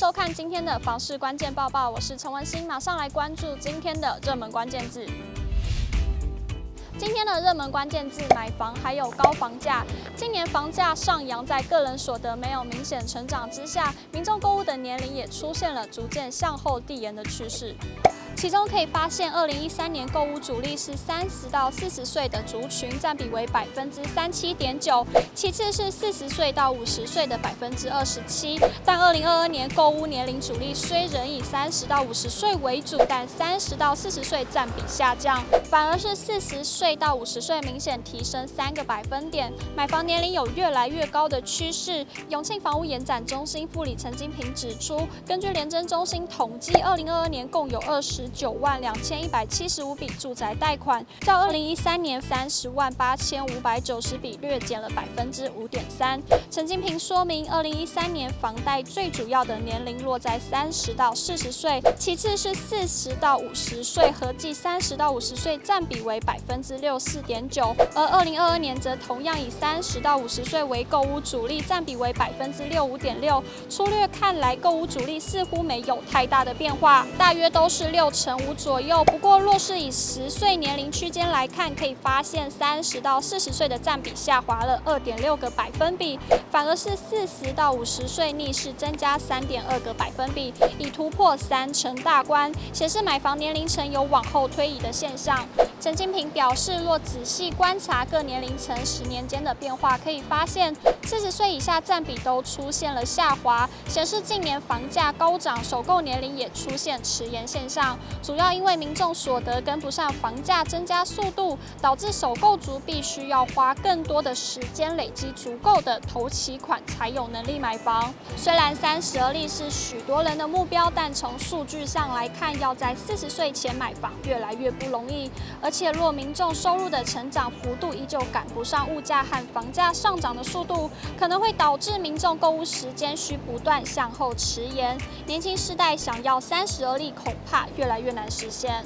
收看今天的房市关键报报，我是陈文心，马上来关注今天的热门关键字。今天的热门关键字：买房，还有高房价。今年房价上扬，在个人所得没有明显成长之下，民众购物的年龄也出现了逐渐向后递延的趋势。其中可以发现，二零一三年购屋主力是三十到四十岁的族群，占比为百分之三七点九，其次是四十岁到五十岁的百分之二十七。但二零二二年购屋年龄主力虽仍以三十到五十岁为主，但三十到四十岁占比下降，反而是四十岁到五十岁明显提升三个百分点。买房年龄有越来越高的趋势。永庆房屋延展中心副理陈金平指出，根据联征中心统计，二零二二年共有二十。九万两千一百七十五笔住宅贷款，较二零一三年三十万八千五百九十笔略减了百分之五点三。陈金平说明，二零一三年房贷最主要的年龄落在三十到四十岁，其次是四十到五十岁，合计三十到五十岁占比为百分之六四点九。而二零二二年则同样以三十到五十岁为购屋主力，占比为百分之六五点六。粗略看来，购屋主力似乎没有太大的变化，大约都是六。成五左右，不过若是以十岁年龄区间来看，可以发现三十到四十岁的占比下滑了二点六个百分比，反而是四十到五十岁逆势增加三点二个百分比，已突破三成大关，显示买房年龄层有往后推移的现象。陈金平表示，若仔细观察各年龄层十年间的变化，可以发现四十岁以下占比都出现了下滑，显示近年房价高涨，首购年龄也出现迟延现象。主要因为民众所得跟不上房价增加速度，导致首购族必须要花更多的时间累积足够的头期款，才有能力买房。虽然三十而立是许多人的目标，但从数据上来看，要在四十岁前买房越来越不容易。而且若民众收入的成长幅度依旧赶不上物价和房价上涨的速度，可能会导致民众购物时间需不断向后迟延。年轻世代想要三十而立，恐怕越来越越难实现。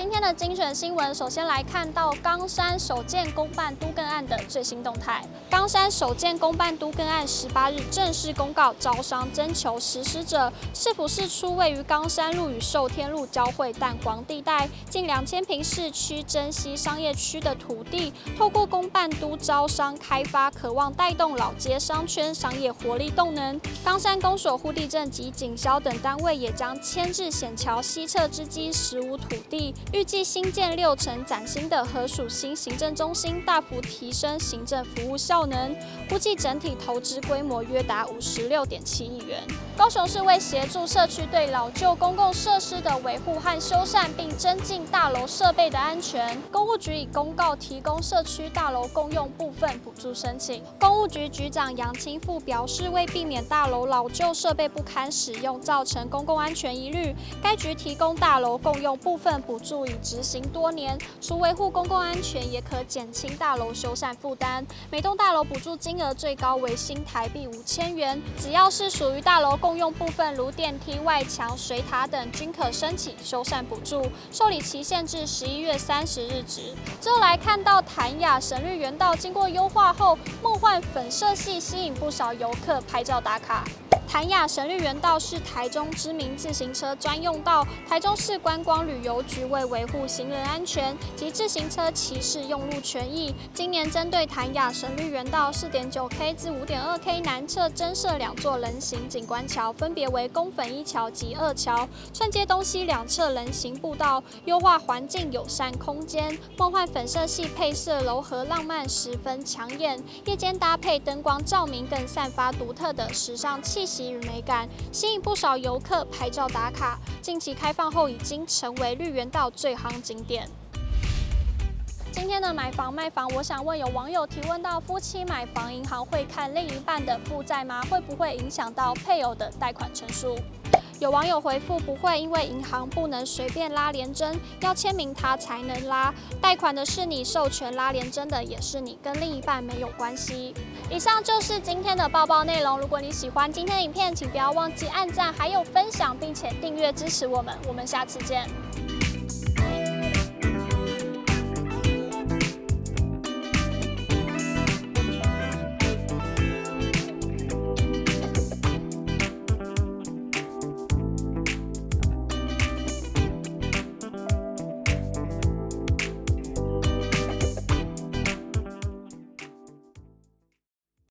今天的精选新闻，首先来看到冈山首件公办都更案的最新动态。冈山首件公办都更案十八日正式公告招商征求实施者，市府释出位于冈山路与寿天路交汇淡黄地带近两千坪市区珍稀商业区的土地，透过公办都招商开发，渴望带动老街商圈商业活力动能。冈山公所户地政及警消等单位也将迁至险桥西侧之基十五土地。预计新建六层崭新的河属新行政中心，大幅提升行政服务效能，估计整体投资规模约达五十六点七亿元。高雄市为协助社区对老旧公共设施的维护和修缮，并增进大楼设备的安全，公务局已公告提供社区大楼共用部分补助申请。公务局局长杨清富表示，为避免大楼老旧设备不堪使用，造成公共安全疑虑，该局提供大楼共用部分补助。已执行多年，除维护公共安全，也可减轻大楼修缮负担。每栋大楼补助金额最高为新台币五千元，只要是属于大楼共共用部分，如电梯外墙、水塔等，均可申请修缮补助。受理期限至十一月三十日止。之后来看到潭雅神绿园道经过优化后，梦幻粉色系吸引不少游客拍照打卡。潭雅神绿园道是台中知名自行车专用道，台中市观光旅游局为维护行人安全及自行车骑士用路权益，今年针对潭雅神绿园道四点九 K 至五点二 K 南侧增设两座人行景观桥，分别为宫粉一桥及二桥，串接东西两侧人行步道，优化环境友善空间。梦幻粉色系配色柔和浪漫，十分抢眼，夜间搭配灯光照明，更散发独特的时尚气息。与美感，吸引不少游客拍照打卡。近期开放后，已经成为绿园道最夯景点。今天的买房卖房，我想问有网友提问到：夫妻买房，银行会看另一半的负债吗？会不会影响到配偶的贷款成数？有网友回复不会，因为银行不能随便拉联针，要签名他才能拉。贷款的是你，授权拉联针的也是你，跟另一半没有关系。以上就是今天的报报内容。如果你喜欢今天的影片，请不要忘记按赞，还有分享，并且订阅支持我们。我们下次见。